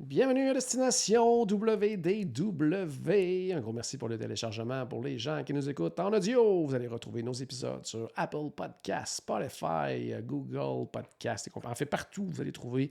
Bienvenue à Destination WDW. Un gros merci pour le téléchargement. Pour les gens qui nous écoutent en audio, vous allez retrouver nos épisodes sur Apple Podcasts, Spotify, Google Podcasts. En fait, partout, vous allez trouver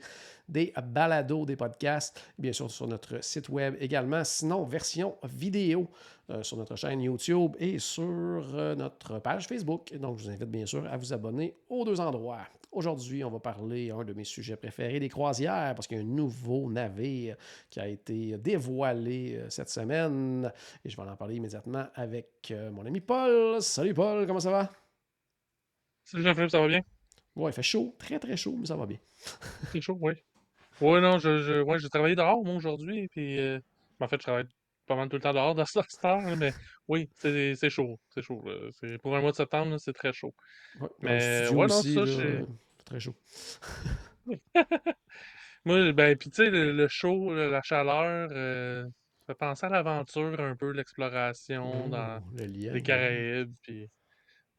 des balados, des podcasts, bien sûr sur notre site web également. Sinon, version vidéo euh, sur notre chaîne YouTube et sur euh, notre page Facebook. Donc, je vous invite bien sûr à vous abonner aux deux endroits. Aujourd'hui, on va parler un de mes sujets préférés, des croisières, parce qu'il y a un nouveau navire qui a été dévoilé euh, cette semaine. Et je vais en parler immédiatement avec euh, mon ami Paul. Salut Paul, comment ça va? Salut Jean-Philippe, ça va bien? Ouais, il fait chaud, très très chaud, mais ça va bien. C'est chaud, oui. Oui, non, je, je, ouais, j'ai travaillé dehors, moi, aujourd'hui, puis euh, en fait, je travaille pas mal tout le temps dehors dans ce temps, là, mais oui, c'est chaud, c'est chaud. là. Pour un mois de septembre, c'est très chaud. Ouais, Mais ouais, non, aussi, ça, très chaud. Moi, ben, puis tu sais, le, le chaud, la chaleur, euh, ça fait penser à l'aventure un peu, l'exploration dans le lien. les Caraïbes, puis...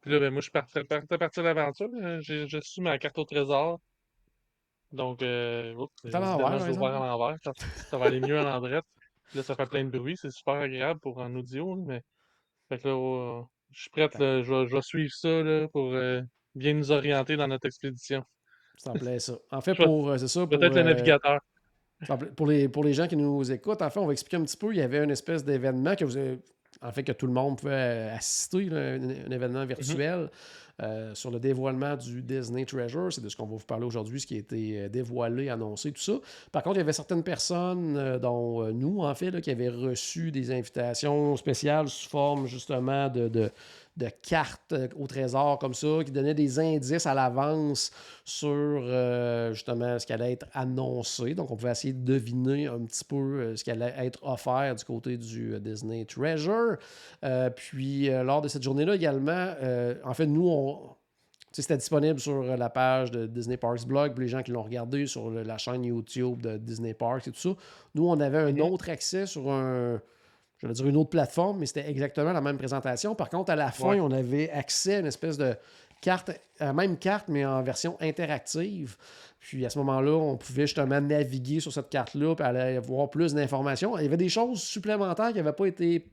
Puis là, ben, moi, je suis parti, parti, parti à l'aventure. J'ai su ma carte au trésor. Donc, euh, oups, C'est à l'envers, à. Ça, ça va aller mieux à l'endroit. Là, ça fait plein de bruit. C'est super agréable pour un audio. mais fait que là, je suis prête. là. je, vais, je vais suivre ça là, pour euh, bien nous orienter dans notre expédition. Ça me plaît ça. En fait, pour, euh, c'est ça, Peut-être le euh, navigateur. Me plaît- Pour les, pour les gens qui nous écoutent, en fait, on va expliquer un petit peu. Il y avait une espèce d'événement que vous avez- en fait, que tout le monde pouvait assister, là, un, un événement virtuel euh, sur le dévoilement du Disney Treasure. C'est de ce qu'on va vous parler aujourd'hui, ce qui a été euh, dévoilé, annoncé, tout ça. Par contre, il y avait certaines personnes, euh, dont nous, en fait, qui avaient reçu des invitations spéciales sous forme justement de, de, cartes au trésor comme ça, qui donnaient des indices à l'avance sur justement ce qui allait être annoncé. Donc, on pouvait essayer de deviner un petit peu ce qui allait être offert du côté du Disney Treasure. Puis, lors de cette journée-là également, en fait, nous, on. C'était disponible sur euh, la page de Disney Parks Blog, pour les gens qui l'ont regardé sur le- la chaîne YouTube de Disney Parks et tout ça. Nous, on avait un autre accès sur un, je vais dire une autre plateforme, mais c'était exactement la même présentation. Par contre, à la fin, Ouais. on avait accès à une espèce de carte, à la même carte, mais en version interactive. Puis à ce moment-là, on pouvait justement naviguer sur cette carte-là et aller avoir plus d'informations. Il y avait des choses supplémentaires qui n'avaient pas été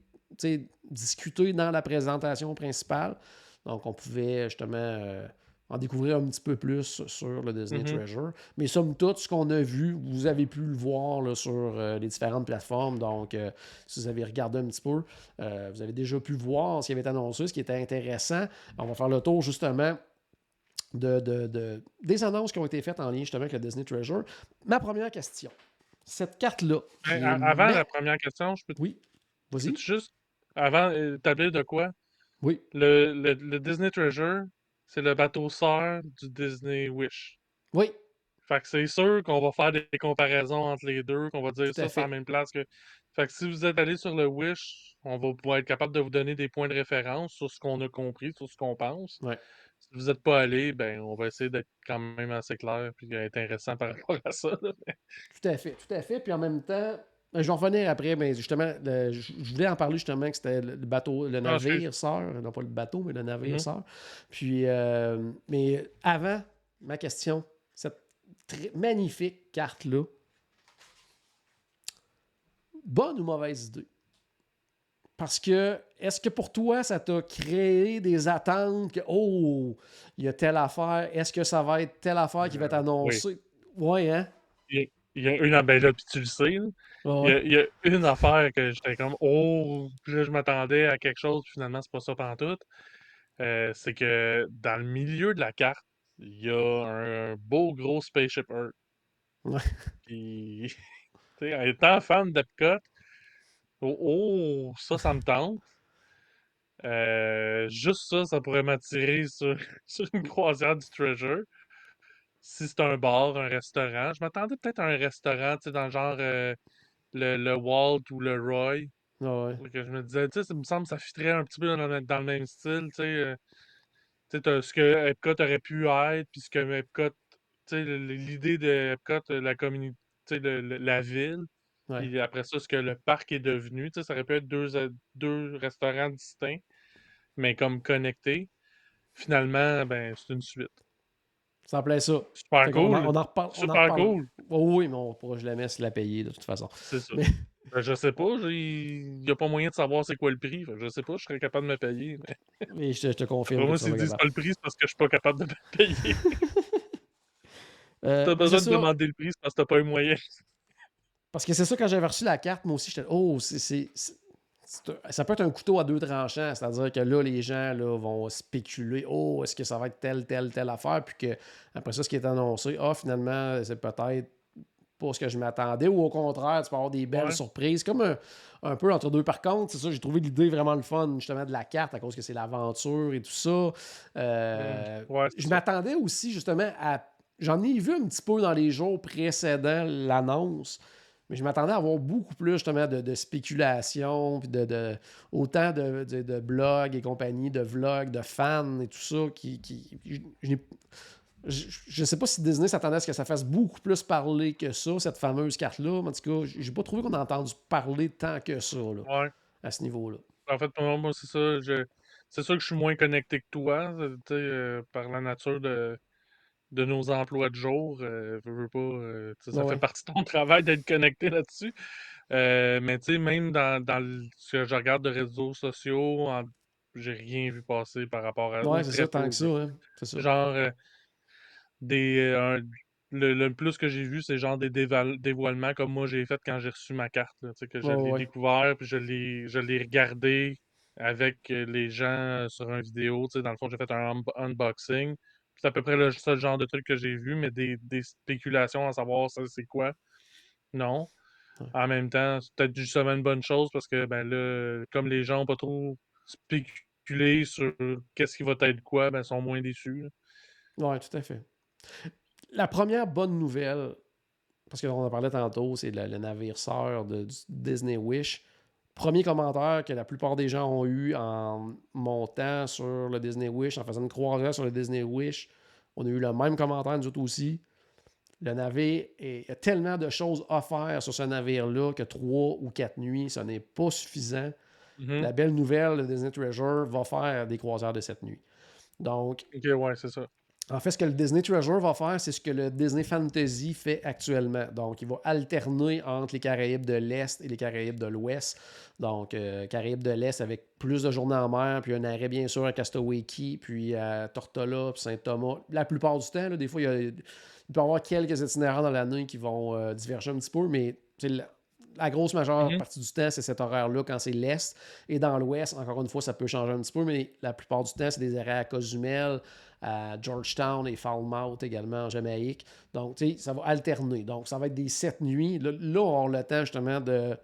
discutées dans la présentation principale. Donc, on pouvait justement euh, en découvrir un petit peu plus sur le Disney Mhm. Treasure. Mais somme toute, ce qu'on a vu, vous avez pu le voir là, sur euh, les différentes plateformes. Donc, euh, si vous avez regardé un petit peu, euh, vous avez déjà pu voir ce qui avait été annoncé, ce qui était intéressant. On va faire le tour justement de, de- de- des annonces qui ont été faites en lien justement avec le Disney Treasure. Ma première question. Cette carte-là. avant la première question, je peux te Oui. Vas-y. juste, avant, établir de quoi? Oui. Le, le, le Disney Treasure, c'est le bateau sœur du Disney Wish. Oui. Fait que c'est sûr qu'on va faire des comparaisons entre les deux, qu'on va dire ça, c'est la même place que. Fait que si vous êtes allé sur le Wish, on va pouvoir être capable de vous donner des points de référence sur ce qu'on a compris, sur ce qu'on pense. Ouais. Si vous n'êtes pas allé, ben on va essayer d'être quand même assez clair et intéressant par rapport à ça. là. Tout à fait, tout à fait. Puis en même temps, je vais en revenir après, mais justement, le- je voulais en parler justement que c'était le bateau, le Ah, navire excuse. sœur, non pas le bateau, mais le navire Mhm. sœur. Puis, euh, mais avant, ma question, cette très magnifique carte-là, bonne ou mauvaise idée? Parce que, est-ce que pour toi, ça t'a créé des attentes que, oh, il y a telle affaire, est-ce que ça va être telle affaire qui va être Euh, oui. annoncée? Oui, hein? Il y a une. ah, Ben là, puis tu le sais. Ouais, Il y, a, ouais. il y a une affaire que j'étais comme Oh, là, je m'attendais à quelque chose, puis finalement, c'est pas ça pantoute. Euh, c'est que dans le milieu de la carte, il y a un beau gros Spaceship Earth. Ouais. Puis, en étant fan d'Epcot, oh, oh, ça, ça me tente. Euh, juste ça, ça pourrait m'attirer sur, sur une croisière du Treasure. Si c'est un bar, un restaurant. Je m'attendais peut-être à un restaurant, tu sais, dans le genre euh, le, le Walt ou le Roy. Ouais. Que je me disais, tu sais, ça me semble que ça fitterait un petit peu dans, le dans le même style, tu sais. euh, tu sais, ce que Epcot aurait pu être, puis ce que Epcot, tu sais, l'idée de Epcot, euh, la communauté, le- le- la ville, puis après ça, ce que le parc est devenu, tu sais, ça aurait pu être deux, deux restaurants distincts, mais comme connectés. Finalement, ben, c'est une suite. Ça me plaît ça. Super en- cool. on en reparle. on en Super cool. Oh oui, mais on pourra jamais se la payer de toute façon. C'est ça. Mais- Ben, je sais pas, il n'y a pas moyen de savoir c'est quoi le prix. Fait je sais pas, je serais capable de me payer. Mais Mais je te, je te confirme. pour moi, s'ils disent pas le prix, c'est parce que je suis pas capable de me payer. Euh, T'as besoin de ça. demander le prix, c'est parce que t'as pas les moyens. Parce que c'est ça, quand j'avais reçu la carte, moi aussi, j'étais. Oh, c'est. Un- ça peut être un couteau à deux tranchants, c'est-à-dire que là, les gens là, vont spéculer Oh, est-ce que ça va être telle, telle, telle affaire Puis que après ça, ce qui est annoncé, ah, finalement, c'est peut-être pas ce que je m'attendais, ou au contraire, tu peux avoir des belles Ouais. surprises. Comme un, un peu entre deux. Par contre, c'est ça, j'ai trouvé l'idée vraiment le fun, justement, de la carte, à cause que c'est l'aventure et tout ça. Euh, Ouais, c'est je m'attendais aussi, justement, à. J'en ai vu un petit peu dans les jours précédents l'annonce, mais je m'attendais à avoir beaucoup plus, justement, de, de spéculation, puis de, de- autant de, blogs et compagnie, de vlogs, de fans et tout ça, qui. qui je, je sais pas si Disney s'attendait à ce que ça fasse beaucoup plus parler que ça, cette fameuse carte-là. Mais en tout cas, j'ai pas trouvé qu'on a entendu parler tant que ça, là, Ouais. à ce niveau-là. En fait, pour moi, c'est ça. Je... C'est sûr que je suis moins connecté que toi, euh, par la nature de, de nos emplois de jour. Euh, veux, veux pas, euh, ça Ouais, fait ouais. partie de ton travail d'être connecté là-dessus. Euh, mais tu sais, même dans, dans le- ce que je regarde de réseaux sociaux, j'ai rien vu passer par rapport à Ouais, ou c'est ça, tant que ça, hein. C'est ça. Genre, des, un- le, le plus que j'ai vu, c'est genre des dévoilements comme moi j'ai fait quand j'ai reçu ma carte. là, tu sais, que je Ouais, l'ai ouais. découvert, puis je l'ai, regardé avec les gens sur une vidéo. tu sais, Dans le fond, j'ai fait un- unboxing. C'est à peu près le seul genre de truc que j'ai vu, mais des, des spéculations à savoir ça c'est quoi. Non. Ouais. En même temps, c'est peut-être justement une bonne chose parce que ben là, comme les gens n'ont pas trop spéculé sur qu'est-ce qui va être quoi, ben ils sont moins déçus. Oui, tout à fait. La première bonne nouvelle, parce qu'on en parlait tantôt, c'est le, le navire sœur de du Disney Wish. Premier commentaire que la plupart des gens ont eu en montant sur le Disney Wish, en faisant une croisière sur le Disney Wish. On a eu le même commentaire, nous autres aussi. Le navire, est- il y a tellement de choses à faire sur ce navire-là que trois ou quatre nuits, ce n'est pas suffisant. Mhm. La belle nouvelle, le Disney Treasure va faire des croisières de cette nuit. Donc, Ok, ouais, c'est ça. En fait, ce que le Disney Treasure va faire, c'est ce que le Disney Fantasy fait actuellement. Donc, il va alterner entre les Caraïbes de l'Est et les Caraïbes de l'Ouest. Donc, euh, Caraïbes de l'Est avec plus de journées en mer, puis un arrêt bien sûr à Castaway Key, puis à Tortola, puis Saint-Thomas. La plupart du temps, là, des fois, il, y a- il peut y avoir quelques itinéraires dans l'année qui vont euh, diverger un petit peu, mais la grosse majeure Mhm. partie du temps, c'est cet horaire-là quand c'est l'Est. Et dans l'Ouest, encore une fois, ça peut changer un petit peu, mais la plupart du temps, c'est des arrêts à Cozumel, à Georgetown et Falmouth également en Jamaïque. Donc, tu sais, ça va alterner. Donc, ça va être des sept nuits. Là, là, on avoir le temps justement de,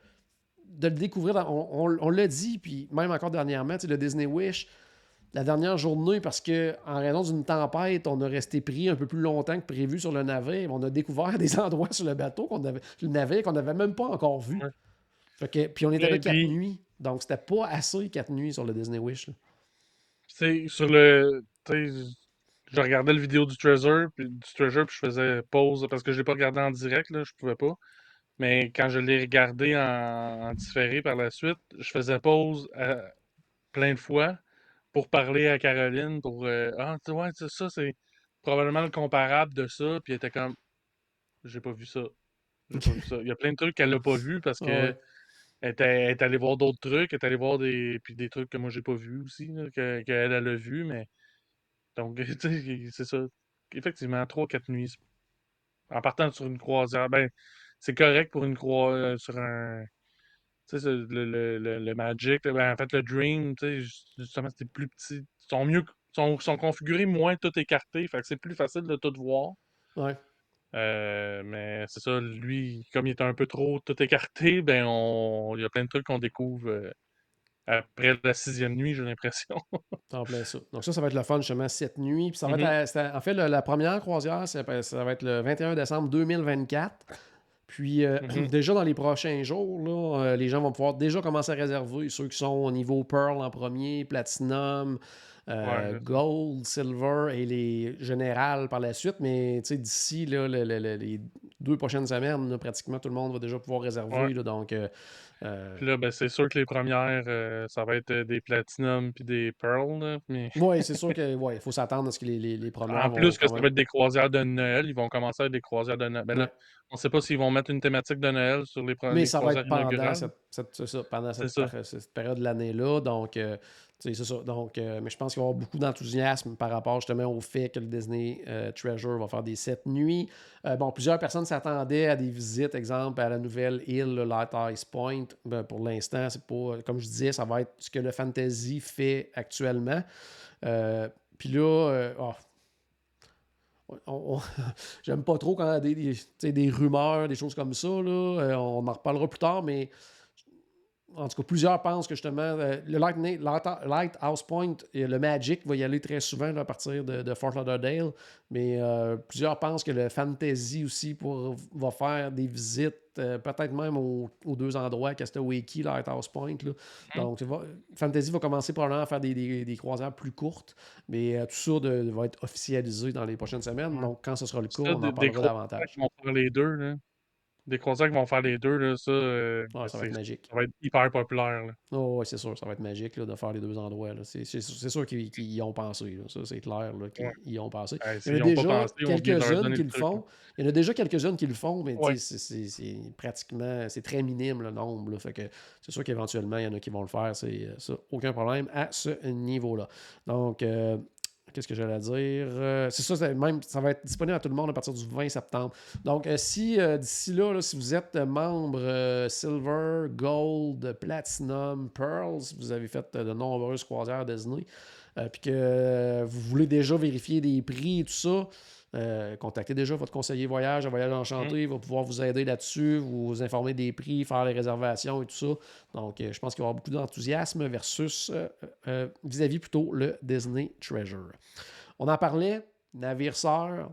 de le découvrir. dans- on on- on l'a dit, puis même encore dernièrement, tu sais, le Disney Wish, la dernière journée, parce que en raison d'une tempête, on a resté pris un peu plus longtemps que prévu sur le navire. On a découvert des endroits sur le bateau, qu'on avait, le navire qu'on n'avait même pas encore vu. Fait que, puis on était là quatre nuits. Donc, c'était pas assez quatre nuits sur le Disney Wish. là. Tu sais, sur le. Je regardais le vidéo du Treasure, puis du Treasure, puis je faisais pause parce que je l'ai pas regardé en direct, là, je pouvais pas. Mais quand je l'ai regardé en, en différé par la suite, je faisais pause euh, plein de fois pour parler à Caroline pour euh, Ah, tu sais, ouais, c'est ça, c'est probablement le comparable de ça. Puis elle était comme J'ai pas vu ça. J'ai pas vu ça. Il y a plein de trucs qu'elle n'a pas vu parce que Ah ouais. elle est allée voir d'autres trucs, elle est allée voir des, puis des trucs que moi j'ai pas vus aussi, là, que, qu'elle elle a vu, mais donc tu sais, c'est ça. Effectivement, 3-4 nuits. c'est- En partant sur une croisière, ben c'est correct pour une croisière sur un. Tu sais, c'est le, le, le, le Magic, ben, en fait le Dream, tu sais, ju- justement, c'était plus petit. Ils sont mieux, sont, sont configurés moins tout écarté, fait que c'est plus facile de tout voir. Ouais. Euh, mais c'est ça, lui, comme il était un peu trop tout écarté, ben on. Il y a plein de trucs qu'on découvre euh, après la sixième nuit, j'ai l'impression. en plein ça. Donc ça, ça va être le fun justement cette nuit. Puis ça va Mm-hmm. être à- en fait, le- la première croisière, ça, va- ça va être le 21 décembre 2024. Puis euh, Mhm. déjà dans les prochains jours, là, euh, les gens vont pouvoir déjà commencer à réserver ceux qui sont au niveau Pearl en premier, Platinum, euh, Ouais. Gold, Silver et les générales par la suite. Mais tu sais, d'ici le- le- le- les deux prochaines semaines, là, pratiquement tout le monde va déjà pouvoir réserver. Ouais. là, donc euh, euh, Puis là, ben, c'est sûr que les premières, euh, ça va être des Platinum puis des Pearl. là, mais... oui, c'est sûr qu'il ouais, faut s'attendre à ce que les, les, les premières En vont plus que ça va être des croisières de Noël, ils vont commencer avec des croisières de Noël. Ben là, Ouais. on sait pas s'ils vont mettre une thématique de Noël sur les premières Mais ça va être pendant cette, cette- c'est ça, pendant cette, C'est ça. par- cette période de l'année-là. Donc, euh, c'est ça. Donc, euh, mais je pense qu'il va y avoir beaucoup d'enthousiasme par rapport justement au fait que le Disney euh, Treasure va faire des sept nuits. Euh, bon, plusieurs personnes s'attendaient à des visites, exemple, à la nouvelle île, le Light Ice Point. Ben, pour l'instant, c'est pas, comme je disais, ça va être ce que le Fantasy fait actuellement. Puis là, oh, on- J'aime pas trop quand il y a des, des, rumeurs, des choses comme ça. Là. On en reparlera plus tard, mais en tout cas, plusieurs pensent que justement, euh, le Lightning- Light- Lighthouse Point et le Magic va y aller très souvent là, à partir de, de Fort Lauderdale. Mais euh, plusieurs pensent que le Fantasy aussi pour, va faire des visites, euh, peut-être même aux, aux deux endroits, Castaway Key, Lighthouse Point. là. Donc, ça va- Fantasy va commencer probablement à faire des, des- des croisières plus courtes, mais tout ça de- va être officialisé dans les prochaines semaines. Donc, quand ce sera le cas, on en parlera davantage. les deux. Là. Des croisières qui vont faire les deux, là, ça, euh, Ouais, ça va être magique. ça va être hyper populaire. là. Oh, ouais, c'est sûr, ça va être magique là, de faire les deux endroits. C'est sûr qu'ils y ont pensé. là. Ça, c'est clair qu'ils Ouais. y ont pensé. Il y en a déjà quelques-unes qui le font. Il y en a déjà quelques-unes qui le font, mais Ouais. c'est- pratiquement, c'est très minime le nombre. là. Fait que c'est sûr qu'éventuellement, il y en a qui vont le faire. C'est euh, aucun problème à ce niveau-là. Donc, euh, qu'est-ce que j'allais dire? Euh, c'est ça, même, ça va être disponible à tout le monde à partir du 20 septembre. Donc, euh, si euh, d'ici là, si vous êtes membre Silver, Gold, Platinum, Pearl, si vous avez fait de nombreuses croisières Disney, puis que vous voulez déjà vérifier des prix et tout ça, euh, contactez déjà votre conseiller voyage à Voyage Enchanté. Il va pouvoir vous aider là-dessus, vous informer des prix, faire les réservations et tout ça. Donc, euh, je pense qu'il va y avoir beaucoup d'enthousiasme versus euh, vis-à-vis plutôt le Disney Treasure. On en parlait, navire sœur.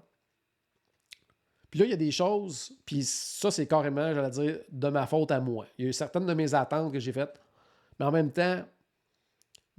Puis là, il y a des choses, puis ça, c'est carrément, j'allais dire, de ma faute à moi. Il y a eu certaines de mes attentes que j'ai faites, mais en même temps,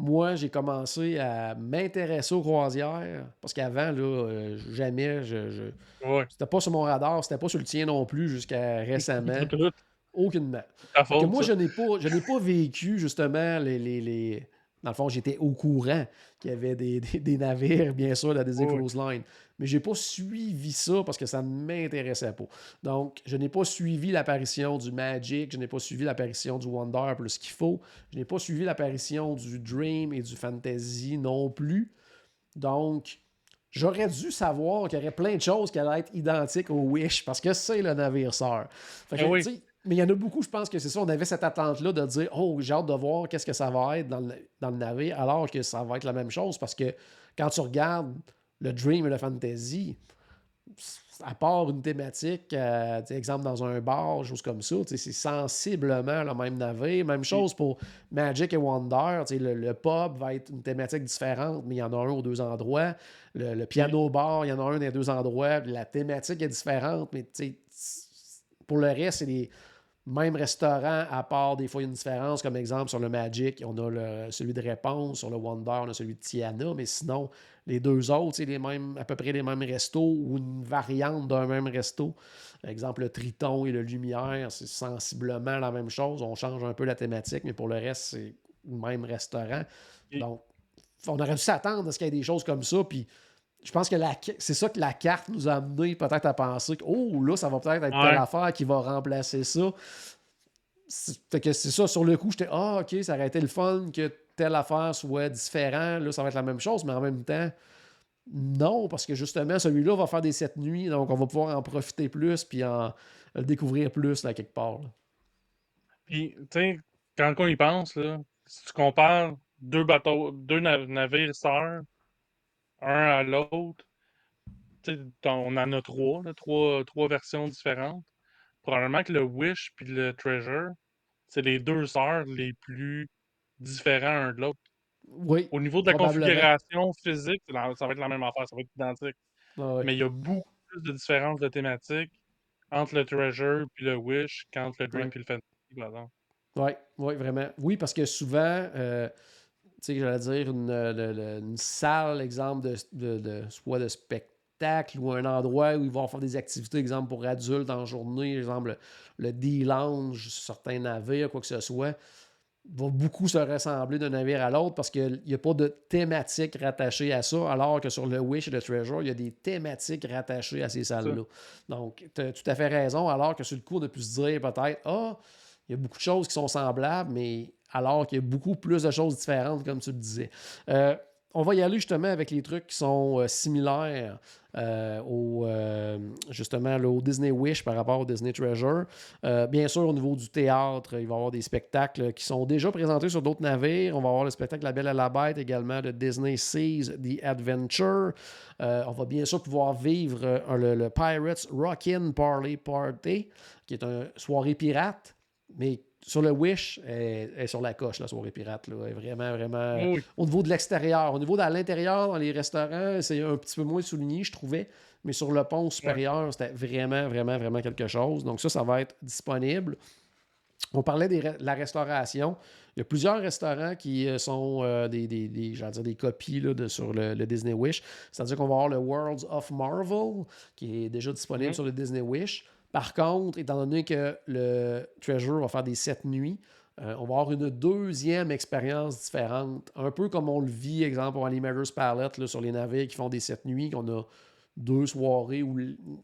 moi, j'ai commencé à m'intéresser aux croisières parce qu'avant, là, euh, jamais, je, je- Ouais. c'était pas sur mon radar, c'était pas sur le tien non plus jusqu'à récemment, aucunement. que moi, ça. je n'ai pas, je n'ai pas vécu justement les, les- les- Dans le fond, j'étais au courant qu'il y avait des, des- des navires, bien sûr, la Disney Oui. Cruise Line. Mais j'ai pas suivi ça parce que ça ne m'intéressait pas. Donc, je n'ai pas suivi l'apparition du Magic, je n'ai pas suivi l'apparition du Wonder plus qu'il faut. Je n'ai pas suivi l'apparition du Dream et du Fantasy non plus. Donc, j'aurais dû savoir qu'il y aurait plein de choses qui allaient être identiques au Wish parce que c'est le navire sœur. Fait que, oui. Mais il y en a beaucoup, je pense que c'est ça. On avait cette attente-là de dire Oh, j'ai hâte de voir qu'est-ce que ça va être dans le, dans le navire, alors que ça va être la même chose parce que quand tu regardes le Dream et le Fantasy, à part une thématique, euh, exemple dans un bar, choses comme ça, c'est sensiblement le même navire. Même chose pour Magic et Wonder. Le, le pub va être une thématique différente, mais il y en a un aux deux endroits. Le, le piano bar, il y en a un des deux endroits. La thématique est différente, mais tu sais, pour le reste, c'est les mêmes restaurants, à part des fois il y a une différence, comme exemple sur le Magic, on a le- celui de Réponse, sur le Wonder, on a celui de Tiana, mais sinon, les deux autres, c'est les mêmes, à peu près les mêmes restos ou une variante d'un même resto. Exemple, le Triton et le Lumière, c'est sensiblement la même chose. On change un peu la thématique, mais pour le reste, c'est le même restaurant. Donc, on aurait dû s'attendre à ce qu'il y ait des choses comme ça. Puis, je pense que la- c'est ça que la carte nous a amené peut-être à penser que, oh, là, ça va peut-être être Ouais. telle affaire qui va remplacer ça. C'est fait que c'est ça, sur le coup, j'étais Ah, ok, ça aurait été le fun que telle affaire soit différent. Là, ça va être la même chose, mais en même temps, non, parce que justement, celui-là va faire des sept nuits, donc on va pouvoir en profiter plus puis en découvrir plus là, quelque part. là. Puis, tu sais, quand on y pense, là, si tu compares deux bateaux, deux na- navires sœurs, un à l'autre, on en a trois, là, trois, trois versions différentes. Probablement que le Wish puis le Treasure, c'est les deux sœurs les plus différents un de l'autre. Oui. Au niveau de la configuration physique, ça va être la même affaire, ça va être identique. Ah Mais il y a beaucoup plus de différences de thématiques entre le Treasure puis le Wish qu'entre le Dream et le Fantasy, par exemple. Oui, ouais, vraiment. Oui, parce que souvent, euh, tu sais, j'allais dire, une, une, salle, exemple, de, de, soit de spectacle ou un endroit où ils vont faire des activités, exemple, pour adultes en journée, exemple, le D-Lounge, certains navires, quoi que ce soit, va beaucoup se ressembler d'un navire à l'autre parce qu'il n'y a pas de thématique rattachée à ça, alors que sur le Wish et le Treasure, il y a des thématiques rattachées à ces salles-là. Donc, tu as tout à fait raison, alors que sur le coup, on a pu se dire peut-être, ah, il y a beaucoup de choses qui sont semblables, mais alors qu'il y a beaucoup plus de choses différentes, comme tu le disais. Euh, on va y aller justement avec les trucs qui sont euh, similaires euh, au, justement Disney Wish par rapport au Disney Treasure. bien sûr, au niveau du théâtre, il va y avoir des spectacles qui sont déjà présentés sur d'autres navires. On va avoir le spectacle La Belle et la Bête également de Disney Seas The Adventure. on va bien sûr pouvoir vivre le, Pirates Rockin' Party Party, qui est une soirée pirate, mais sur le Wish, elle, est sur la coche, la soirée pirate. Là. Elle est vraiment, vraiment. Au niveau de l'extérieur. Au niveau de l'intérieur, dans les restaurants, c'est un petit peu moins souligné, je trouvais. Mais sur le pont supérieur, c'était vraiment, vraiment, vraiment quelque chose. Donc, ça, ça va être disponible. On parlait de la restauration. Il y a plusieurs restaurants qui euh, sont euh, des, des, des, dire des copies là, de, sur le, Disney Wish. C'est-à-dire qu'on va avoir le Worlds of Marvel, qui est déjà disponible sur le Disney Wish. Par contre, étant donné que le Treasure va faire des sept nuits, euh, on va avoir une deuxième expérience différente. Un peu comme on le vit, exemple, à l'Imager's Palette sur les navires qui font des sept nuits, qu'on a deux soirées où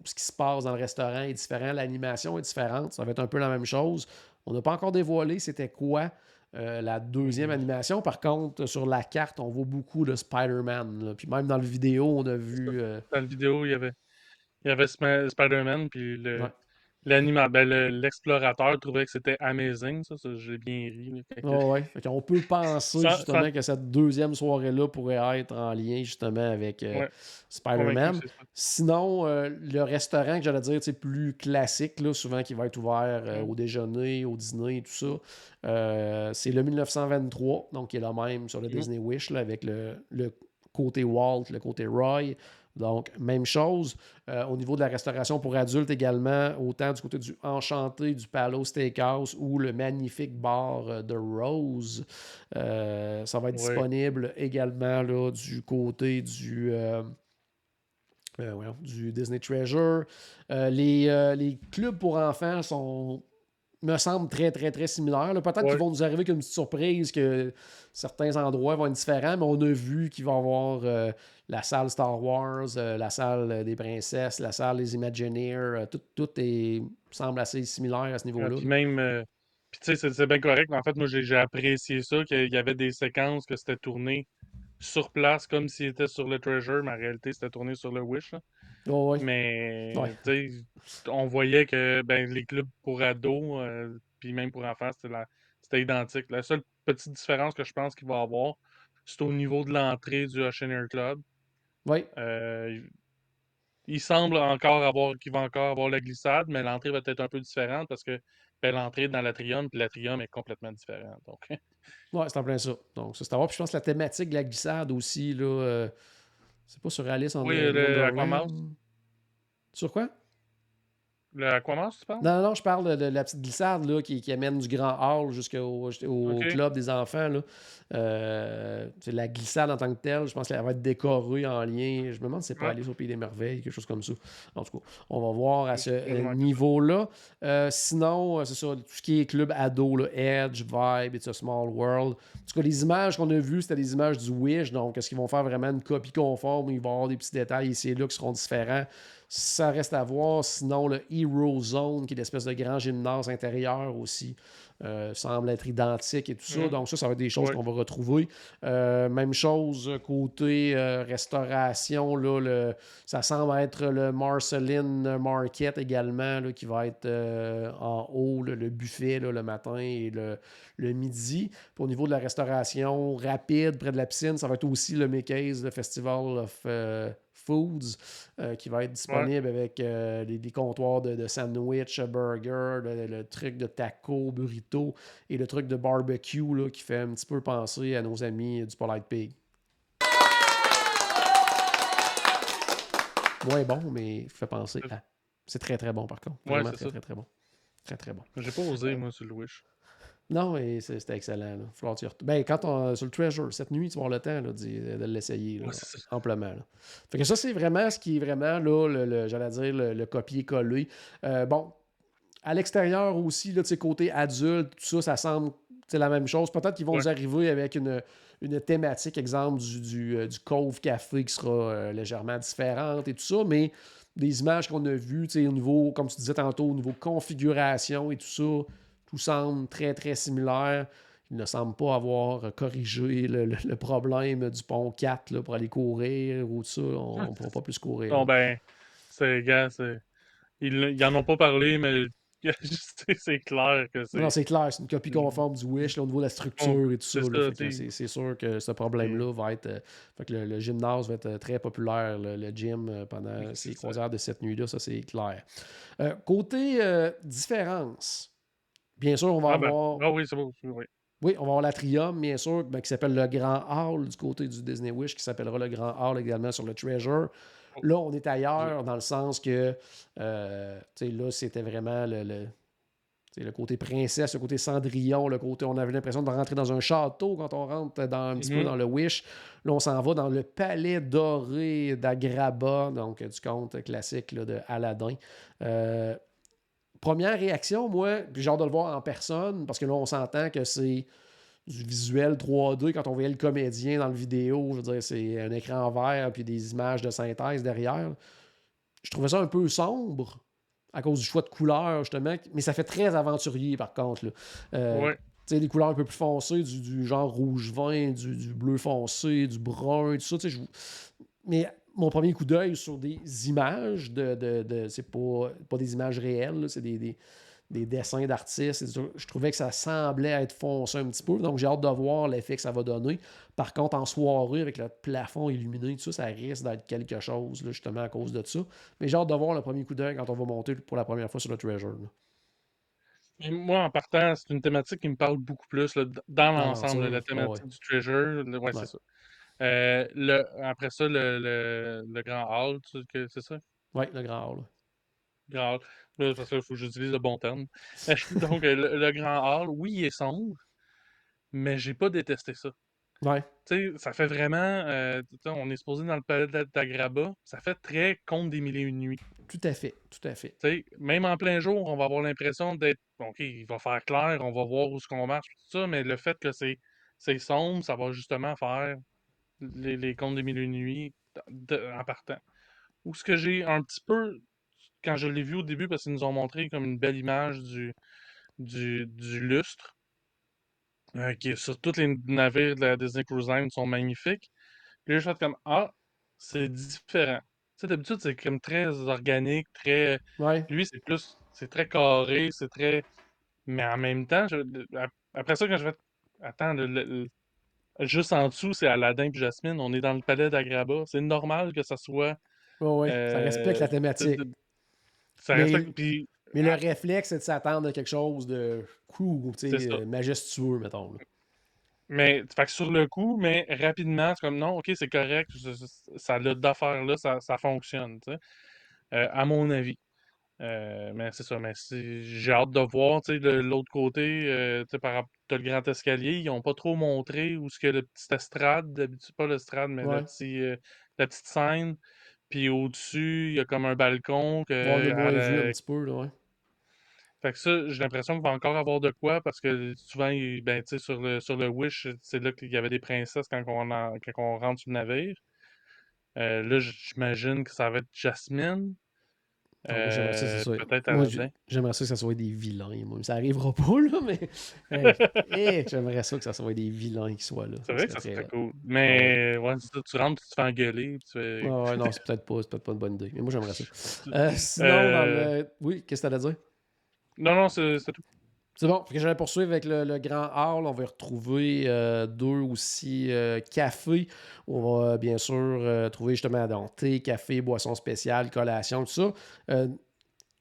ce qui se passe dans le restaurant est différent, l'animation est différente. Ça va être un peu la même chose. On n'a pas encore dévoilé c'était quoi euh, la deuxième animation. Par contre, sur la carte, on voit beaucoup de Spider-Man. Puis même dans la vidéo, on a vu. Euh, dans la vidéo, il y avait il y avait Spider-Man, puis le, ben, l'explorateur trouvait que c'était amazing, ça, j'ai bien ri. On peut penser justement que cette deuxième soirée-là pourrait être en lien justement avec euh, Spider-Man. Sinon, euh, le restaurant que j'allais dire, c'est plus classique, là, souvent qui va être ouvert euh, au déjeuner, au dîner et tout ça. c'est le 1923, donc qui est le même sur le mm. Disney Wish avec le, le côté Walt, le côté Roy. Donc, même chose. Euh, au niveau de la restauration pour adultes également, autant du côté du Enchanté, du Palo Steakhouse ou le magnifique bar euh, de Rose. Euh, ça va être disponible également là, du côté du. du Disney Treasure. les, les, clubs pour enfants sont me semble très, très, très similaire. Peut-être qu'ils vont nous arriver avec une petite surprise que certains endroits vont être différents, mais on a vu qu'il va y avoir euh, la salle Star Wars, euh, la salle des princesses, la salle des Imagineers. Euh, tout, tout est, semble assez similaire à ce niveau-là. puis même, tu sais, c'est bien correct. En fait, moi, j'ai apprécié ça, qu'il y avait des séquences que c'était tourné sur place comme s'il était sur le Treasure, mais en réalité, c'était tourné sur le Wish. Mais on voyait que ben, les clubs pour ados, euh, puis même pour enfants, c'était identique. La seule petite différence que je pense qu'il va y avoir, c'est au niveau de l'entrée du Ocean Air Club. Oui. Euh, il semble encore avoir qu'il va encore avoir la glissade, mais l'entrée va être un peu différente parce que ben, l'entrée dans l'atrium, puis l'atrium est complètement différent. Donc. ouais, c'est en plein ça. Donc, ça, c'est à voir. Puis je pense que la thématique de la glissade aussi, là. Euh, c'est pas sur Alice en Oui, le. Sur quoi? Le tu parles? Non, non, je parle de, la petite glissade là, qui, qui, amène du grand hall jusqu'au au club des enfants. Là. Euh, c'est la glissade en tant que telle, je pense qu'elle va être décorée en lien. Je me demande si c'est pas aller au Pays des Merveilles, quelque chose comme ça. En tout cas, on va voir à ce euh, niveau-là. Euh, sinon, c'est ça, tout ce qui est club ado, là, Edge, Vibe, It's a Small World. En tout cas, les images qu'on a vues, c'était des images du Wish. Donc, est-ce qu'ils vont faire vraiment une copie conforme? Il va y avoir des petits détails ici et là qui seront différents? Ça reste à voir. Sinon, le Hero Zone, qui est l'espèce de grand gymnase intérieur aussi, euh, semble être identique et tout ça. Mm. Donc, ça, ça va être des choses qu'on va retrouver. Euh, même chose côté euh, restauration. Là, le, ça semble être le Marceline Market également, là, qui va être en haut, le buffet le matin et le, le midi. au niveau de la restauration rapide près de la piscine, ça va être aussi le Mickey's, le Festival of Foods, qui va être disponible avec des, comptoirs de, sandwich, burger, le, truc de taco, burrito et le truc de barbecue là, qui fait un petit peu penser à nos amis du Polite Pig. Moins bon, mais fait penser à. C'est très très bon par contre. Vraiment très, très très bon. Très très bon. J'ai pas osé, moi, sur le Wish. Non, mais c'était excellent. Là. Ben, quand on, sur le Treasure, cette nuit, tu vas avoir le temps là, de, l'essayer amplement. Fait que ça, c'est vraiment ce qui est vraiment, là, le, j'allais dire, le, copier-coller. Euh, bon, à l'extérieur aussi, là, côté adulte, tout ça, ça semble la même chose. Peut-être qu'ils vont nous arriver avec une, une thématique, exemple, du, du, euh, du Cove Café qui sera euh, légèrement différente et tout ça, mais des images qu'on a vues, au niveau, comme tu disais tantôt, au niveau configuration et tout ça, tout semble très, très similaire. Il ne semble pas avoir corrigé le, problème du pont 4 là, pour aller courir ou tout ça. On ne pourra pas plus courir. Bon, ben, c'est, gars, c'est... Ils n'en ont pas parlé, mais c'est clair que c'est. Non, c'est clair, c'est une copie conforme du Wish au niveau de la structure et tout ça. c'est sûr que ce problème-là va être. Euh, fait que le, gymnase va être euh, très populaire, le, gym, euh, pendant ces croisières de cette nuit-là, ça c'est clair. côté différence, bien sûr, on va ah ben, avoir. Ah oui, c'est bon. Oui. Oui, on va avoir l'Atrium, bien sûr, ben, qui s'appelle le Grand Hall du côté du Disney Wish, qui s'appellera le Grand Hall également sur le Treasure. Là, on est ailleurs dans le sens que euh, là, c'était vraiment le, le, côté princesse, le côté Cendrillon, le côté. On avait l'impression de rentrer dans un château quand on rentre dans, un petit peu mm-hmm. dans le Wish. Là, on s'en va dans le palais doré d'Agraba, donc du conte classique de Aladdin. Euh, première réaction, moi, j'ai hâte de le voir en personne, parce que là, on s'entend que c'est du visuel 3D quand on voyait le comédien dans le vidéo. Je veux dire, c'est un écran vert puis des images de synthèse derrière. Je trouvais ça un peu sombre à cause du choix de couleurs, justement. Mais ça fait très aventurier, par contre. Là. Euh, des couleurs un peu plus foncées, du, genre rouge vin, du, bleu foncé, du brun, tout ça. Je... Mais mon premier coup d'œil sur des images de. de, c'est pas, pas des images réelles, c'est des des dessins d'artistes. Je trouvais que ça semblait être foncé un petit peu. Donc, j'ai hâte de voir l'effet que ça va donner. Par contre, en soirée, avec le plafond illuminé, tout ça, ça risque d'être quelque chose, justement, à cause de ça. Mais j'ai hâte de voir le premier coup d'œil quand on va monter pour la première fois sur le Treasure. moi, en partant, c'est une thématique qui me parle beaucoup plus dans l'ensemble de la thématique du Treasure. Ouais, c'est ça. Euh, le, après ça, le, le, Grand Hall, c'est ça? Oui, le Grand Hall. Grand Hall. parce qu'il faut que j'utilise le bon terme. Donc, le, Grand Hall, oui, il est sombre, mais j'ai pas détesté ça. Ouais. Tu sais, ça fait vraiment. Euh, on est supposé dans le palais d'Agraba. Ça fait très conte des mille et une nuits. Tout à fait, tout à fait. Même en plein jour, on va avoir l'impression d'être. OK, il va faire clair, on va voir où ce qu'on marche, tout ça, mais le fait que c'est sombre, ça va justement faire les, les contes des mille et une nuits en partant. Ou ce que j'ai un petit peu quand je l'ai vu au début, parce qu'ils nous ont montré comme une belle image du, du, lustre, euh, qui est sur tous les navires de la Disney Cruise Line sont magnifiques. Puis là, je fais comme Ah, c'est différent. Tu sais, d'habitude, c'est comme très organique, très. Lui, c'est plus. C'est très carré, c'est très. Mais en même temps, après ça, quand je vais. Attends, juste en dessous, c'est Aladdin et Jasmine. On est dans le palais d'Agraba. C'est normal que ça soit. Oui, oui, ça respecte la euh, thématique mais, le réflexe, c'est de s'attendre à quelque chose de cool, euh, majestueux, mettons. Mais fait sur le coup, mais rapidement, c'est comme non, ok, c'est correct, ça a d'affaires-là, ça, ça, fonctionne, euh, à mon avis. Euh, mais c'est ça, mais j'ai hâte de voir, tu sais, de l'autre côté, euh, tu sais, le grand escalier, ils n'ont pas trop montré où ce que le petit estrade, d'habitude, pas l'estrade, mais la petite scène, puis au-dessus, il y a comme un balcon. Que, ouais, un petit peu, là, ouais. Fait que ça, j'ai l'impression qu'il va encore avoir de quoi parce que souvent, ben, sur le, sur le Wish, c'est là qu'il y avait des princesses quand on, quand on rentre sur le navire. Euh, là, j'imagine que ça va être Jasmine. Ah, j'aimerais ça, que ça euh, soit... ça que ça soit des vilains. Moi. Ça arrivera pas, là, mais hey, j'aimerais ça que ça soit des vilains qui soient là. C'est vrai que ça serait cool. Mais ouais, tu rentres, tu te fais engueuler. Tu fais... ouais, non, c'est peut-être pas, peut pas une bonne idée. Mais moi, j'aimerais ça. Euh, sinon, dans euh, le... oui, qu'est-ce que tu as à dire? Non, non, c'est tout. C'est bon, j'allais poursuivre avec le, grand hall. On va retrouver euh, deux aussi euh, cafés. On va bien sûr euh, trouver justement donc, thé, café, boisson spéciale, collation, tout ça.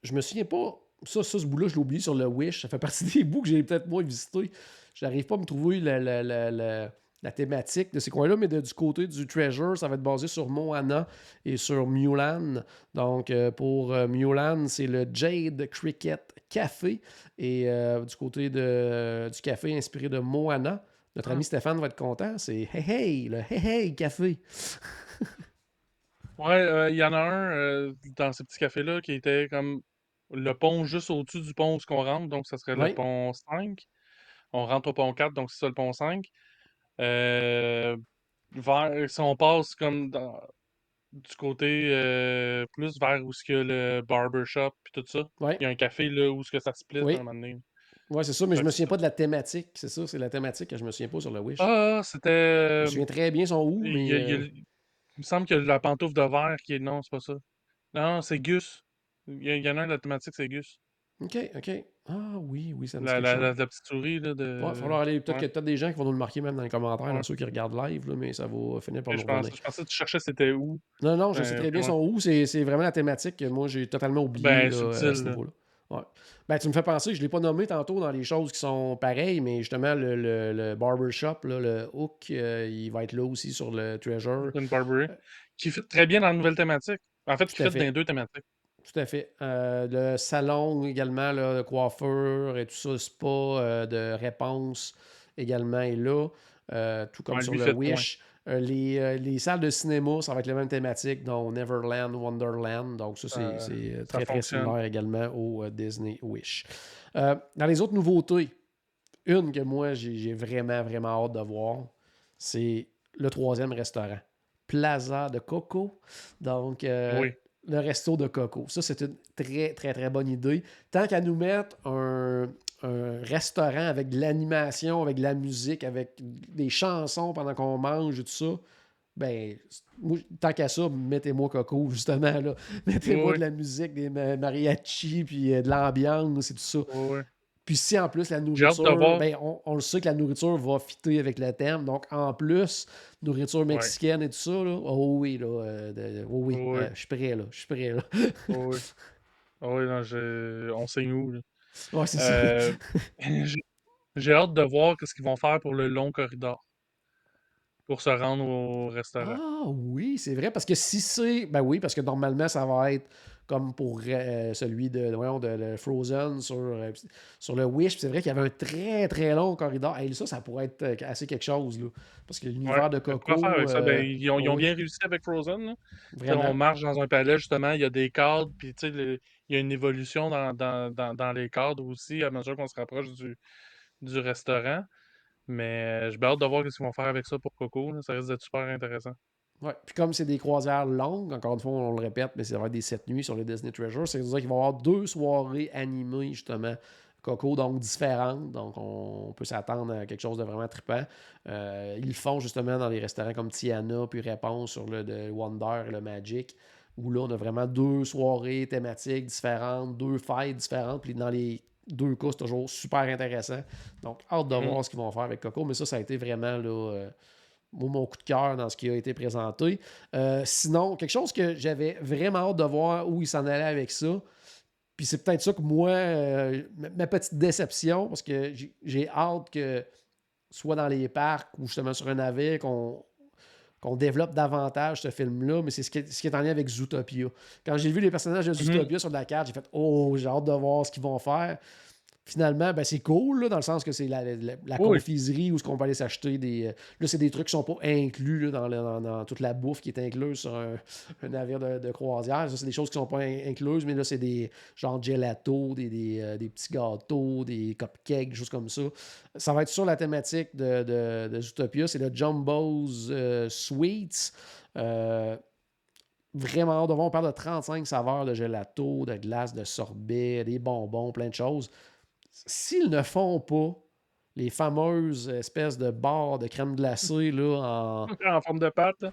je me souviens pas. Ça, ça ce bout-là, je l'ai oublié sur le Wish. Ça fait partie des bouts que j'ai peut-être moins visité. Je n'arrive pas à me trouver le la thématique de ces coins-là, mais du côté du Treasure, ça va être basé sur Moana et sur Mulan. Donc, euh, pour euh, Mulan, c'est le Jade Cricket Café. Et euh, du côté de, du café inspiré de Moana, notre ami ah. Stéphane va être content. C'est Hey Hey, le Hey Hey Café. ouais, il y en a un dans ce petit café-là qui était comme le pont juste au-dessus du pont où on rentre, donc ça serait le pont 5. On rentre au pont 4, donc c'est ça le pont 5. Euh, vers, si on passe comme dans, du côté euh, plus vers où y a le barbershop et tout ça, il y a un café là où ce que ça split oui. à un moment donné. Oui, c'est ça, mais je me souviens pas de la thématique. C'est ça, c'est la thématique que je me souviens pas sur le Wish. Ah, c'était. Je me souviens très bien son où, mais. Euh il, me semble que la pantoufle de verre qui est. Non, c'est pas ça. Non, c'est Gus. Il y, en a un, la thématique, c'est Gus. OK, OK. Ah oui, oui, ça me La, la, la, la petite souris, là, de... Ouais, il va falloir aller. Peut-être qu'il y a peut-être des gens qui vont nous le marquer même dans les commentaires, dans ceux qui regardent live, là, mais ça va finir par nous je, pense, je pensais que tu cherchais c'était où. Non, non, je sais euh, très bien son où. C'est vraiment la thématique que moi, j'ai totalement oublié ben, là, à ce niveau-là. Ouais. Ben, tu me fais penser, je ne l'ai pas nommé tantôt dans les choses qui sont pareilles, mais justement, le, le, le barbershop, là, le hook, euh, il va être là aussi sur le Treasure. Une barberie. Qui fait très bien dans la nouvelle thématique. En fait, qui fait dans les deux thématiques. Tout à fait. Euh, le salon également, là, de coiffure et tout ça, spa euh, de réponse également est là. Euh, tout comme sur le Wish. Les, salles de cinéma, ça va être les mêmes thématiques, dont Neverland, Wonderland. Donc, ça, c'est très, très similaire également au Disney Wish. dans les autres nouveautés, une que moi, j'ai vraiment, vraiment hâte de voir, c'est le troisième restaurant. Plaza de Coco. Donc, oui le resto de Coco. Ça, c'est une très, très, très bonne idée. Tant qu'à nous mettre un, restaurant avec de l'animation, avec de la musique, avec des chansons pendant qu'on mange et tout ça, ben, tant qu'à ça, mettez-moi Coco, justement. là. Mettez-moi de la musique, des mariachis, puis euh, de l'ambiance et tout ça. Puis si en plus la nourriture, ben, on, le sait que la nourriture va fitter avec le thème. Donc en plus, nourriture mexicaine et tout ça, là, oh oui, là, euh, oh oui, euh, je suis prêt là. Je suis prêt là. oh oui. Oh oui, non, je... on sait où. Là. Ouais, c'est ça. Euh, j'ai hâte de voir ce qu'ils vont faire pour le long corridor. Pour se rendre au restaurant. Ah oui, c'est vrai. Parce que si c'est. Ben oui, parce que normalement, ça va être comme pour euh, celui de, de, Frozen sur, euh, sur le Wish. C'est vrai qu'il y avait un très très long corridor. Et ça, ça pourrait être euh, assez quelque chose. Là, parce que l'univers de Coco. Ben, ils, ont, bien réussi avec Frozen. On marche dans un palais, justement, il y a des cadres, puis il y a une évolution dans, dans, les cadres aussi à mesure qu'on se rapproche du, du restaurant. Mais j'ai hâte de voir ce qu'ils vont faire avec ça pour Coco. Ça risque d'être super intéressant. Ouais. Puis comme c'est des croisières longues, encore une fois, on le répète, mais ça va être des sept nuits sur les Disney Treasure, c'est-à-dire qu'il va y avoir deux soirées animées, justement, Coco, donc différentes. Donc, on peut s'attendre à quelque chose de vraiment trippant. Euh, ils le font justement dans les restaurants comme Tiana, puis Réponse sur le Wonder et le Magic, où là, on a vraiment deux soirées thématiques différentes, deux fêtes différentes. Puis dans les deux cas, c'est toujours super intéressant. Donc, hâte de mm. voir ce qu'ils vont faire avec Coco. Mais ça, ça a été vraiment là. Euh, mon coup de cœur dans ce qui a été présenté. Euh, sinon, quelque chose que j'avais vraiment hâte de voir où il s'en allait avec ça. Puis c'est peut-être ça que moi, euh, ma petite déception, parce que j'ai hâte que soit dans les parcs ou justement sur un navire, qu'on développe davantage ce film-là, mais c'est ce, qui est en lien avec Zootopia. Quand j'ai vu les personnages de mm-hmm. Zootopia sur la carte, j'ai fait Oh, j'ai hâte de voir ce qu'ils vont faire finalement, ben, c'est cool, dans le sens que c'est la, confiserie où ce qu'on peut aller s'acheter des. Euh, là, c'est des trucs qui sont pas inclus dans, dans, toute la bouffe qui est incluse sur un, navire de, croisière. Ça, c'est des choses qui sont pas incluses, mais là, c'est des genre gelato, des, des, euh, des, petits gâteaux, des cupcakes, des choses comme ça. Ça va être sur la thématique de, de, Zootopia. C'est le Jumbo's euh, Sweets. vraiment On parle de 35 saveurs de gelato, de glace, de sorbet, des bonbons, plein de choses s'ils ne font pas les fameuses espèces de barres de crème glacée là, en... en forme de pâte.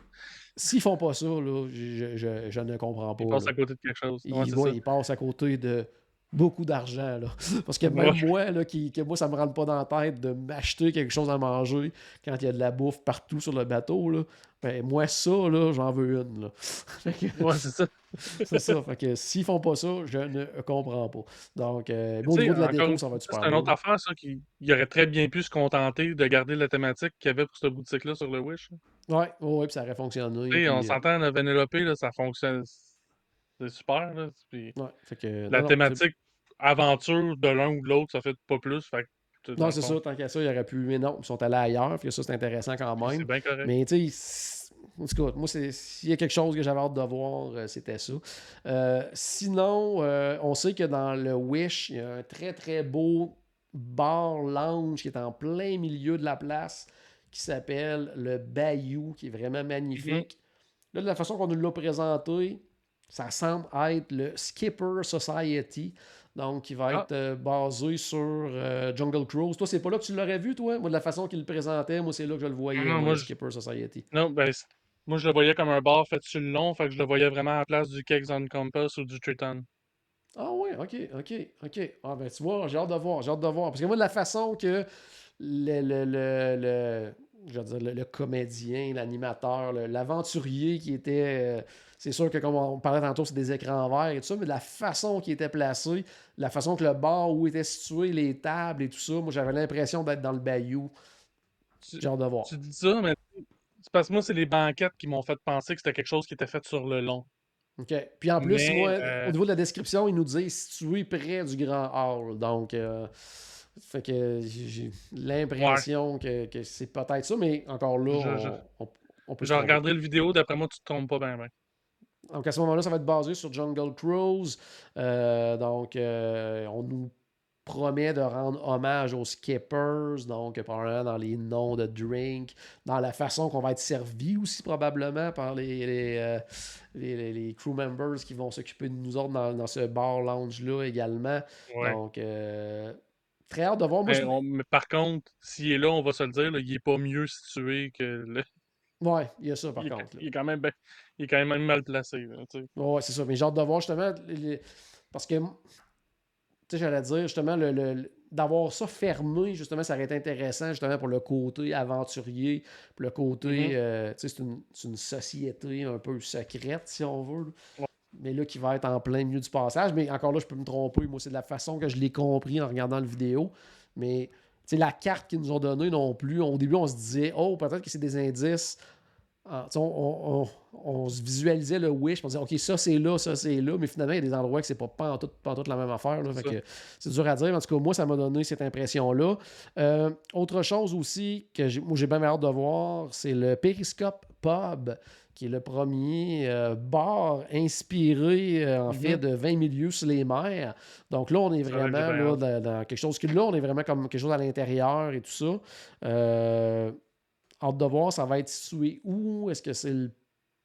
S'ils font pas ça, là, je, je, je, ne comprends pas. Ils passent à côté de quelque chose. ils, ils passent à côté de beaucoup d'argent. Là. Parce que même moi, là, qui, que moi, ça me rentre pas dans la tête de m'acheter quelque chose à manger quand il y a de la bouffe partout sur le bateau. Là. Ben, moi, ça, là, j'en veux une. Là. ouais, c'est ça. c'est ça. Fait que s'ils font pas ça, je ne comprends pas. Donc, euh, au niveau de la déco, ça va être super. C'est une autre affaire, ça, qui il aurait très bien pu se contenter de garder la thématique qu'il y avait pour cette boutique-là sur le Wish. Ouais, ouais, puis ça aurait fonctionné. Puis, on euh, s'entend, la Vanellope, là, ça fonctionne. C'est super. Là. ouais, fait que, la thématique aventure de l'un ou de l'autre, ça fait pas plus. Fait non, c'est ça, tant qu'à ça, il aurait pu. Mais non, ils sont allés ailleurs, que ça, c'est intéressant quand même. C'est bien correct. Mais tu sais, en tout cas, moi, s'il y a quelque chose que j'avais hâte de voir, euh, c'était ça. Euh, sinon, euh, on sait que dans le Wish, il y a un très très beau bar lounge qui est en plein milieu de la place qui s'appelle le Bayou, qui est vraiment magnifique. Mm-hmm. Là, de la façon qu'on nous l'a présenté, ça semble être le Skipper Society. Donc, il va ah. être euh, basé sur euh, Jungle Cruise. Toi, c'est pas là que tu l'aurais vu, toi? Moi, de la façon qu'il le présentait, moi, c'est là que je le voyais, non, moi, Skipper Society. Non, ben, moi, je le voyais comme un bar fait sur le long, fait que je le voyais vraiment à la place du Kegs on Compass ou du Triton. Ah oui, ok, ok, ok. Ah ben tu vois, j'ai hâte de voir, j'ai hâte de voir. Parce que moi, de la façon que le, le, le, je veux dire, le, comédien, l'animateur, l'aventurier qui était... Euh, c'est sûr que comme on parlait tantôt, c'est des écrans verts et tout ça, mais de la façon qui était placé, la façon que le bar où étaient situés les tables et tout ça, moi j'avais l'impression d'être dans le bayou. Genre de voir. Tu dis ça, mais c'est parce que moi, c'est les banquettes qui m'ont fait penser que c'était quelque chose qui était fait sur le long. OK. Puis en plus, moi, euh, au niveau de la description, il nous dit situé près du grand hall. Donc, euh, fait que j'ai l'impression que, c'est peut-être ça, mais encore là, on, on, peut. J'ai regardé le vidéo, d'après moi, tu te trompes pas bien. bien. Donc à ce moment-là, ça va être basé sur Jungle Cruise. Euh, donc euh, on nous promet de rendre hommage aux skippers, donc probablement dans les noms de drink, dans la façon qu'on va être servi aussi probablement par les, les, euh, les, crew members qui vont s'occuper de nous autres dans, ce bar lounge-là également. Donc très hâte de voir. mais, par contre, s'il est là, on va se le dire, il n'est pas mieux situé que le, Ouais, il y a ça par contre. Il, est quand même il est quand même mal placé. ouais, c'est ça. Mais j'ai hâte de voir justement. Parce que, tu sais, j'allais dire justement, le, d'avoir ça fermé, justement, ça aurait été intéressant justement pour le côté aventurier, pour le côté, mm-hmm. euh, tu sais, c'est une, société un peu secrète, si on veut. Mais là, qui va être en plein milieu du passage. Mais encore là, je peux me tromper. Moi, c'est de la façon que je l'ai compris en regardant la vidéo. Mais c'est la carte qu'ils nous ont donnée non plus. Au début, on se disait, oh, peut-être que c'est des indices ah, on, se visualisait le wish, on disait, OK, ça c'est là, ça c'est là, mais finalement, il y a des endroits que c'est pas, pas, tout, pas toute la même affaire. c'est dur à dire. En tout cas, moi, ça m'a donné cette impression-là. Euh, autre chose aussi que j'ai, moi, j'ai bien hâte de voir, c'est le Periscope Pub, qui est le premier euh, bar inspiré, euh, en fait, mm-hmm. de 20 milieux sur les mers. Donc là, on est vraiment là, dans, quelque chose que là, on est vraiment comme quelque chose à l'intérieur et tout ça. Euh, hâte de voir, ça va être situé où? Est-ce que c'est le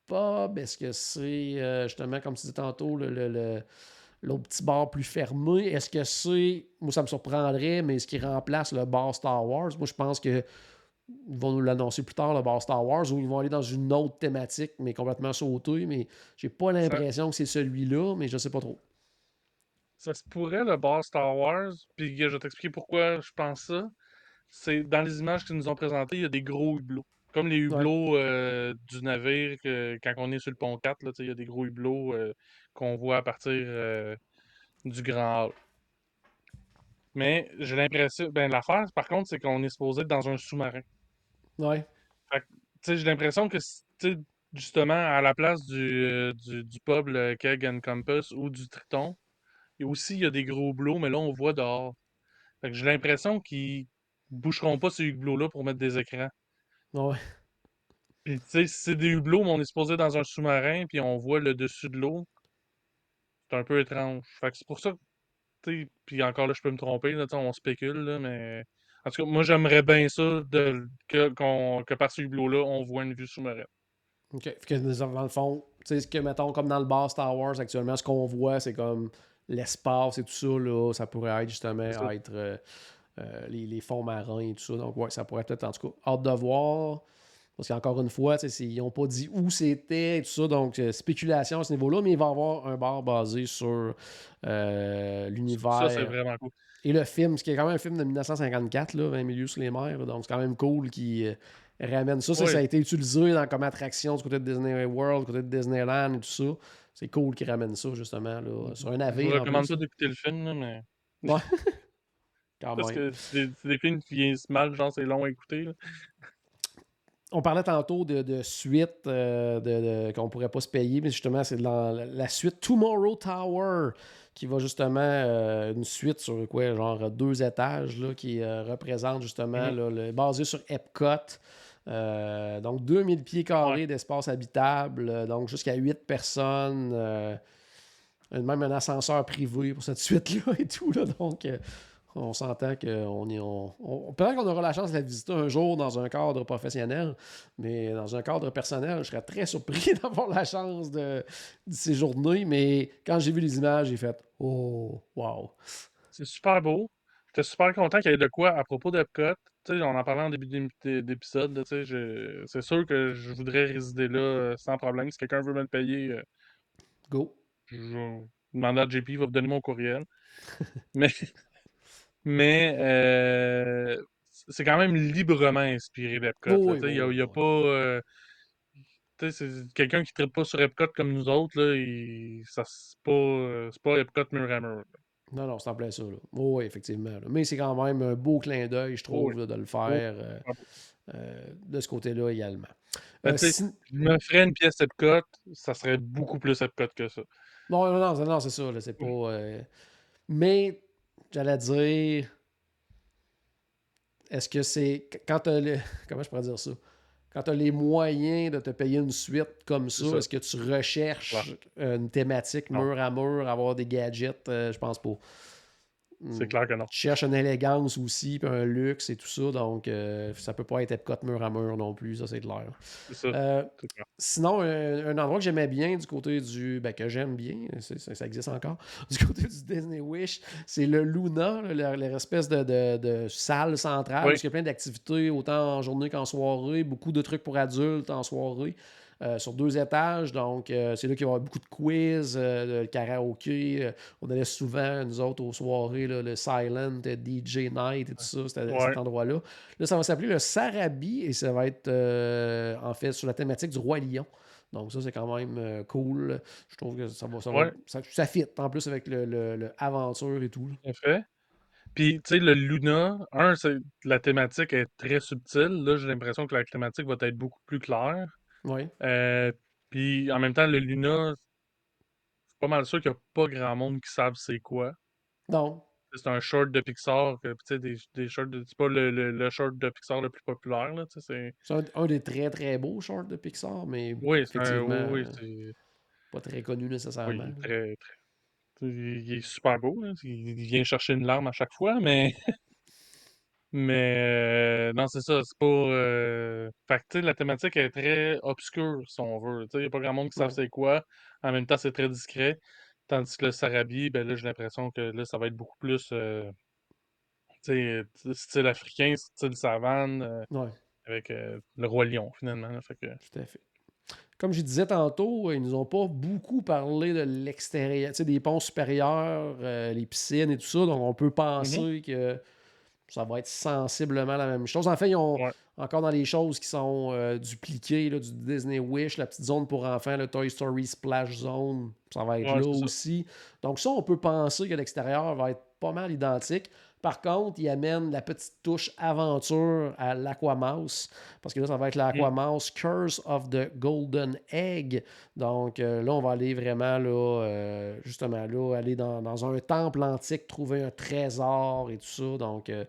pub? Est-ce que c'est euh, justement, comme tu disais tantôt, le, l'autre petit bar plus fermé? Est-ce que c'est, moi ça me surprendrait, mais est-ce qu'il remplace le bar Star Wars? Moi je pense que ils vont nous l'annoncer plus tard, le bar Star Wars, ou ils vont aller dans une autre thématique, mais complètement sautée. Mais j'ai pas l'impression que c'est celui-là, mais je sais pas trop. Ça se pourrait, le bar Star Wars, puis je vais t'expliquer pourquoi je pense ça c'est dans les images qu'ils nous ont présentées, il y a des gros hublots. Comme les hublots euh, du navire, quand on est sur le pont 4, là, il y a des gros hublots euh, qu'on voit à partir euh, du Grand Hall. Mais j'ai l'impression. Ben, l'affaire, par contre, c'est qu'on est supposé être dans un sous-marin. Ouais. j'ai l'impression que, justement, à la place du, du, pub, le Keg and Compass ou du Triton, et aussi, il y a des gros hublots, mais là, on voit dehors. j'ai l'impression qu'ils boucheront pas ces hublots-là pour mettre des écrans. Ouais. Puis, tu sais, c'est des hublots, mais on est supposé dans un sous-marin, puis on voit le dessus de l'eau. C'est un peu étrange. Fait que c'est pour ça que, puis encore là, je peux me tromper, là, on spécule, là, mais. En tout cas, moi, j'aimerais bien ça de, que, que par ce hublot-là, on voit une vue sous-marine. OK. Que dans le fond, tu sais, ce que, mettons, comme dans le bar Star Wars actuellement, ce qu'on voit, c'est comme l'espace et tout ça, là, ça pourrait être justement être. Euh, euh, les, fonds marins et tout ça. Donc, ouais, ça pourrait peut-être, en tout cas, hâte de voir. Parce qu'encore une fois, ils n'ont pas dit où c'était et tout ça, donc euh, spéculation à ce niveau-là, mais il va y avoir un bar basé sur l'univers. Ça, c'est vraiment cool. Et le film, ce qui est quand même un film de 1954, là, 20 milieux sous les mers, donc c'est quand même cool qui ramène ça. Ça, a été utilisé dans, comme attraction du côté de Disney World, du côté de Disneyland et tout ça. C'est cool qu'ils ramènent ça, justement, là, sur un navire. Je recommande ça d'écouter le film, mais. Ouais. Parce que c'est des, films qui viennent mal, genre c'est long à écouter. On parlait tantôt de, de suite euh, de, qu'on pourrait pas se payer, mais justement, c'est la, la, suite Tomorrow Tower qui va justement euh, une suite sur quoi, genre deux étages là, qui euh, représente justement mm-hmm. le, basé sur Epcot. Euh, donc, 2000 pieds carrés d'espace habitable, donc jusqu'à 8 personnes. Même un ascenseur privé pour cette suite-là et tout. Là, donc, on s'entend qu'on est. On, on Peut-être qu'on aura la chance de la visiter un jour dans un cadre professionnel, mais dans un cadre personnel, je serais très surpris d'avoir la chance de, de séjourner. Mais quand j'ai vu les images, j'ai fait Oh, wow! C'est super beau. J'étais super content qu'il y ait de quoi à propos d'Epcot on en parlait en début d'épisode, c'est sûr que je voudrais résider là euh, sans problème. Si quelqu'un veut me le payer, euh, go. Je vais demander à JP, il va me donner mon courriel. mais mais euh, c'est quand même librement inspiré d'Epcot. il n'y a, pas. c'est quelqu'un qui ne traite pas sur Epcot comme nous autres, là, ça c'est pas, pas Epcot mur. Non, non, c'est en plein ça. oui, effectivement. Mais c'est quand même un beau clin d'œil, je trouve, de le faire euh, euh, de ce côté-là également. Ben, euh, si... Je me ferais une pièce Epcot, ça serait beaucoup plus Epcot que ça. Non, non, non, non c'est ça. C'est pas. Mais, j'allais dire. Est-ce que c'est. Quand tu le... Comment je pourrais dire ça? quand tu as les moyens de te payer une suite comme ça, est-ce que tu recherches une thématique mur à mur, avoir des gadgets? Euh, je pense pas. C'est hmm. clair que non. Tu cherches une élégance aussi, puis un luxe et tout ça, donc euh, ça peut pas être Epcot mur à mur non plus, ça c'est clair. C'est ça. Euh, sinon, un, endroit que j'aimais bien du côté du. Ben, que j'aime bien, ça, existe encore, du côté du Disney Wish, c'est le Luna, l'espèce de, de, de, salle centrale, où il y a plein d'activités, autant en journée qu'en soirée, beaucoup de trucs pour adultes en soirée. Euh, sur deux étages. Donc, euh, c'est là qu'il va y avoir beaucoup de quiz, euh, de karaoké. on allait souvent, nous autres, aux soirées, le Silent DJ Night et tout ça. C'était cet endroit-là. Là, ça va s'appeler le Sarabi et ça va être, en fait, sur la thématique du Roi Lion. Donc, ça, c'est quand même cool. Je trouve que ça va. Ça, ça, fit en plus avec le, aventure et tout. En fait. Puis, tu sais, le Luna, un, la thématique est très subtile. Là, j'ai l'impression que la thématique va être beaucoup plus claire. Oui. Euh, puis en même temps, le Luna, c'est pas mal sûr qu'il n'y a pas grand monde qui savent c'est quoi. Non. C'est un short de Pixar, tu sais, des, des shorts de. C'est pas le, le, short de Pixar le plus populaire, là, tu sais. C'est un, un, des très très beaux shorts de Pixar, mais. Oui, c'est un. Oui, c'est. Pas très connu nécessairement. Oui, très, très. Il est super beau, il vient chercher une larme à chaque fois, mais Mais euh, non, c'est ça, c'est pas. Euh... Fait que, la thématique est très obscure, si on veut. Il n'y a pas grand monde qui savent c'est quoi. En même temps, c'est très discret. Tandis que le Sarabi, ben là, j'ai l'impression que là, ça va être beaucoup plus euh, style africain, style savane, avec le roi lion, finalement. fait que... Tout à fait. Comme je disais tantôt, ils nous ont pas beaucoup parlé de l'extérieur, des ponts supérieurs, les piscines et tout ça. Donc, on peut mm-hmm. penser que ça va être sensiblement la même chose. En fait, ils ont encore dans les choses qui sont euh, dupliquées, du Disney Wish, la petite zone pour enfants, le Toy Story Splash Zone, ça va être là aussi. Donc ça, on peut penser que l'extérieur va être pas mal identique. Par contre, il amène la petite touche aventure à l'Aquamouse, parce que là, ça va être l'Aquamouse Curse of the Golden Egg. Donc euh, là, on va aller vraiment, là, euh, justement, là, aller dans, un temple antique, trouver un trésor et tout ça. Donc, euh,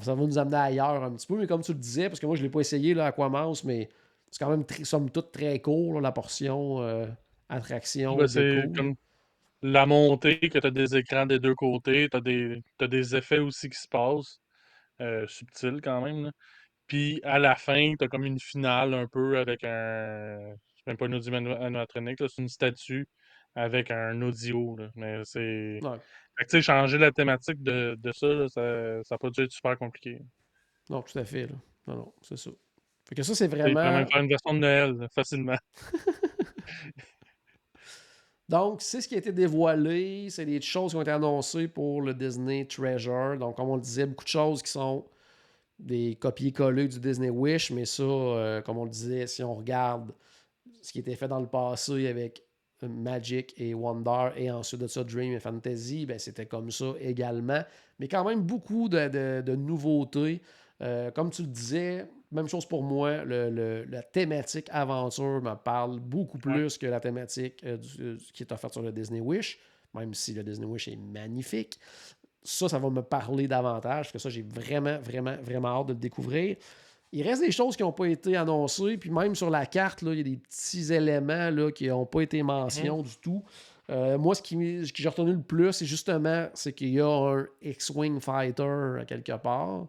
ça va nous amener ailleurs un petit peu, mais comme tu le disais, parce que moi, je ne l'ai pas essayé, l'Aquamouse, mais c'est quand même, somme toute, très court, la portion attraction. c'est comme la montée, que tu as des écrans des deux côtés, tu as des, des effets aussi qui se passent, euh, subtils quand même. Puis à la fin, tu as comme une finale un peu avec un. C'est même pas un audio animatronique, c'est une statue avec un audio. Mais c'est. tu sais, changer la thématique de, ça, ça, ça peut être super compliqué. Non, tout à fait. Non, non, c'est ça. Fait que ça, c'est Il pourrait vraiment. même faire une version de Noël, là, facilement. Donc, c'est ce qui a été dévoilé. C'est des choses qui ont été annoncées pour le Disney Treasure. Donc, comme on le disait, beaucoup de choses qui sont des copier-coller du Disney Wish. Mais ça, euh, comme on le disait, si on regarde ce qui était fait dans le passé avec Magic et Wonder et ensuite de ça Dream et Fantasy, ben, c'était comme ça également. Mais quand même beaucoup de, nouveautés. Euh, comme tu le disais, même chose pour moi, le- le- la thématique aventure me parle beaucoup Ouais. plus que la thématique euh, du- euh, qui est offerte sur le Disney Wish, même si le Disney Wish est magnifique. Ça, ça va me parler davantage, parce que ça, j'ai vraiment, vraiment, vraiment hâte de le découvrir. Il reste des choses qui n'ont pas été annoncées, puis même sur la carte, là, il y a des petits éléments là, qui n'ont pas été mentionnés du tout. Euh, moi, ce qui, ce que j'ai retenu le plus, c'est justement c'est qu'il y a un X-Wing Fighter à quelque part.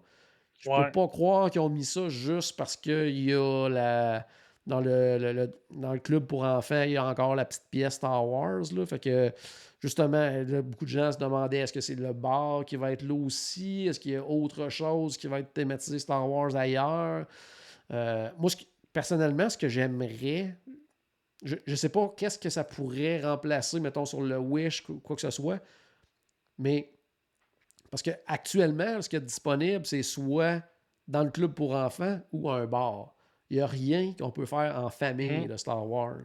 Je Ouais. peux pas croire qu'ils ont mis ça juste parce qu'il y a la. Dans le, le- le- dans le club pour enfants, il y a encore la petite pièce Star Wars. Là, fait que justement, là, beaucoup de gens se demandaient est-ce que c'est le bar qui va être là aussi? Est-ce qu'il y a autre chose qui va être thématisé Star Wars ailleurs? Euh, Moi, ce qui- personnellement, ce que j'aimerais, je ne sais pas qu'est-ce que ça pourrait remplacer, mettons, sur le Wish, quoi quoi que ce soit, mais parce que actuellement, ce qui est disponible, c'est soit dans le club pour enfants ou à un bar. Il n'y a rien qu'on peut faire en famille Mhm. de Star Wars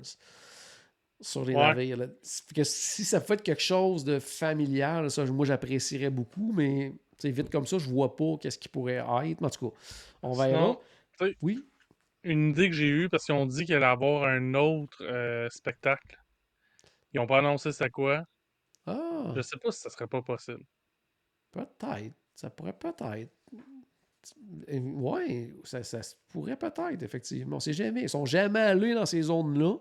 sur les Ouais. navires. là. Que si ça fait quelque chose de familial, ça, moi, j'apprécierais beaucoup, mais vite comme ça, je vois pas qu'est-ce qui pourrait être. Mais en tout cas, on verra. Sinon, Oui? Une idée que j'ai eue, parce qu'ils ont dit qu'il allait avoir un autre euh, spectacle. Ils n'ont pas annoncé c'est quoi. Ah, Je sais pas si ça serait pas possible. Peut-être. Ça pourrait peut-être. Oui, ça, ça pourrait peut-être, effectivement. On sait jamais. Ils sont jamais allés dans ces zones-là.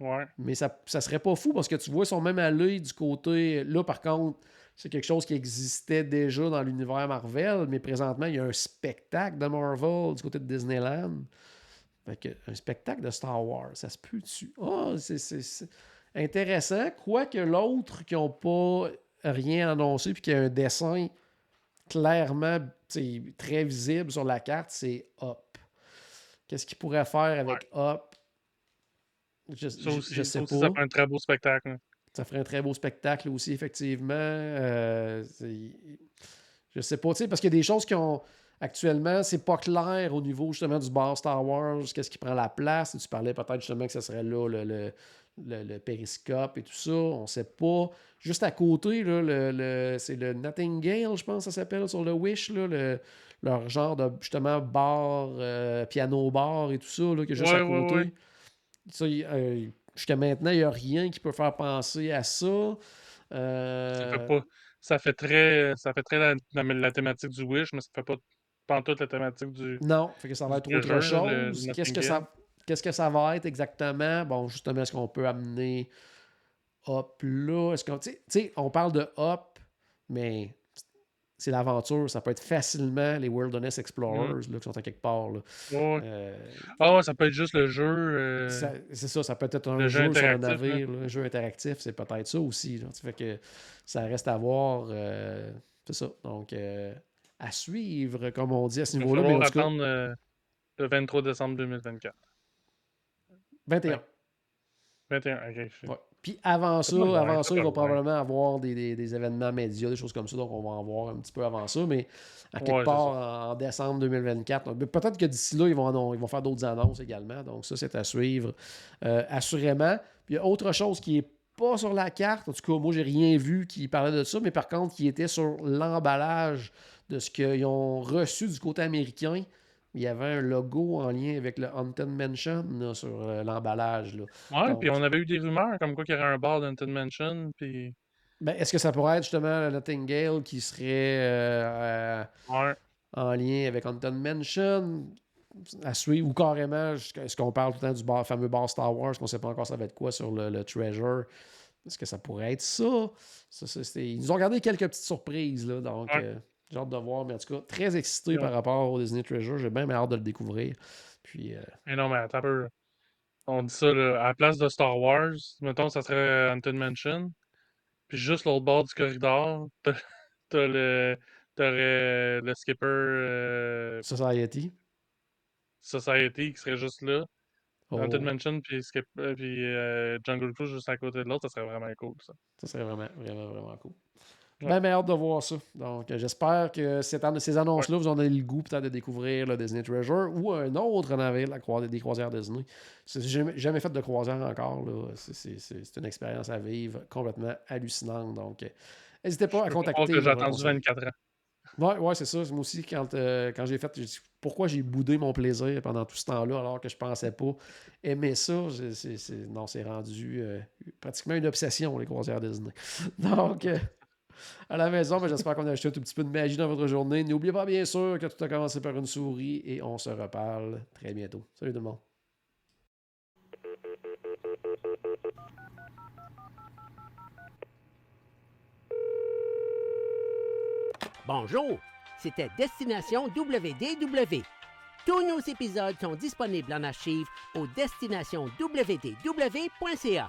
Ouais. Mais ça, ça serait pas fou parce que tu vois, ils sont même allés du côté. Là, par contre, c'est quelque chose qui existait déjà dans l'univers Marvel, mais présentement, il y a un spectacle de Marvel du côté de Disneyland. Fait que, un spectacle de Star Wars, ça se peut dessus. Ah, c'est- c'est c'est intéressant. Quoique l'autre qui n'ont pas rien annoncé puis qui a un dessin clairement très visible sur la carte, c'est Up. Qu'est-ce qu'ils pourraient faire avec Up? Je, Ça aussi, je sais pas. ça fait un très beau spectacle. Ça ferait un très beau spectacle aussi, effectivement. Euh, je sais pas, parce qu'il y a des choses qui ont. Actuellement, c'est pas clair au niveau justement du bar Star Wars, qu'est-ce qui prend la place. Tu parlais peut-être justement que ce serait là le, le, le- le périscope et tout ça. On sait pas. Juste à côté, là, le, le- c'est le Nightingale, je pense que ça s'appelle sur le Wish, là, le- leur genre de justement bar, euh, piano bar et tout ça, là, qui est juste Ouais, à côté. ouais. Ça, euh, jusqu'à maintenant, il n'y a rien qui peut faire penser à ça. Ça Euh, fait pas. Ça fait très. Ça fait très la, la- la thématique du Wish, mais ça fait pas pantoute la thématique du. Non, fait que ça va être autre chose. Qu'est-ce que ça qu'est-ce que ça va être exactement? Bon, justement, est-ce qu'on peut amener Hop là? Est-ce qu'on tu sais- on parle de Hop, mais c'est l'aventure, ça peut être facilement les Wilderness Explorers là, qui sont à quelque part. là. Ouais. Euh, ouais, ça peut être juste le jeu. euh, c'est ça, ça peut être un jeu, jeu sur un navire, là, un jeu interactif, c'est peut-être ça aussi. là. Ça fait que ça reste à voir. euh, c'est ça. Donc, à suivre, comme on dit à ce Il va niveau-là. Mais en falloir attendre le 23 décembre 2024. 21. Ouais. 21, ok. Ouais. Puis avant ça, avant ça, il va probablement avoir des, des- des événements médias, des choses comme ça, donc on va en voir un petit peu avant ça, mais à quelque Ouais, part en, en décembre 2024. donc, Peut-être que d'ici là, ils vont, ils vont faire d'autres annonces également, donc ça, c'est à suivre euh, assurément. Puis il y a autre chose qui est pas sur la carte, en tout cas, moi, j'ai rien vu qui parlait de ça, mais par contre, qui était sur l'emballage de ce qu'ils ont reçu du côté américain. Il y avait un logo en lien avec le Haunted Mansion là, sur euh, l'emballage. Ouais, puis on avait eu des rumeurs comme quoi qu'il y aurait un bar d'Haunted Mansion, puis... Ben, Est-ce que ça pourrait être justement le Nightingale qui serait euh, Ouais. en lien avec Haunted Mansion? À suivre ou carrément, est-ce qu'on parle tout le temps du bar- fameux bar Star Wars, qu'on ne sait pas encore ça va être quoi sur le, le Treasure? Est-ce que ça pourrait être ça? Ça, ça, c'était- Ils nous ont gardé quelques petites surprises, là, donc Ouais. euh, j'ai hâte de voir, mais en tout cas, très excité Ouais. par rapport au Disney Treasure. J'ai bien hâte de le découvrir. Puis, euh, Mais non, mais attends un peu. On dit ça, là, à la place de Star Wars, mettons, ça serait Haunted Mansion. Puis juste l'autre bord du corridor, t'as le. T'aurais le skipper. euh, Society. Society qui serait juste là. Haunted Oh, Mansion puis, Skip- euh, puis euh, Jungle Cruise juste à côté de l'autre, ça serait vraiment cool, ça. ça serait vraiment, vraiment, vraiment cool. Ouais. Ben, ben, hâte de voir ça. Donc, euh, j'espère que cette an- ces annonces-là vous en avez le goût peut-être de découvrir le Disney Treasure ou un autre navire, la croi- des croisières Disney. C'est jamais, jamais fait de croisière encore. là. C'est- C'est c'est- c'est une expérience à vivre complètement hallucinante. Donc, euh, n'hésitez pas à Je contacter. que j'ai votre attendu conseil. 24 ans. Ouais, ouais, c'est ça. Moi aussi, quand, euh, quand j'ai fait, j'ai dit, pourquoi j'ai boudé mon plaisir pendant tout ce temps-là alors que je pensais pas aimer ça? j'ai- c'est- c'est- non, c'est rendu euh, pratiquement une obsession, les croisières Disney. Donc, euh, à la maison, ben, j'espère qu'on a acheté un tout petit peu de magie dans votre journée. N'oubliez pas, bien sûr, que tout a commencé par une souris et on se reparle très bientôt. Salut tout le monde. Bonjour, c'était Destination WDW. Tous nos épisodes sont disponibles en archive au destinationwdw.ca.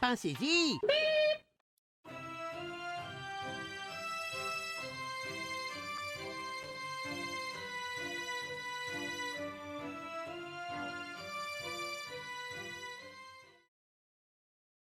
Pensez-y!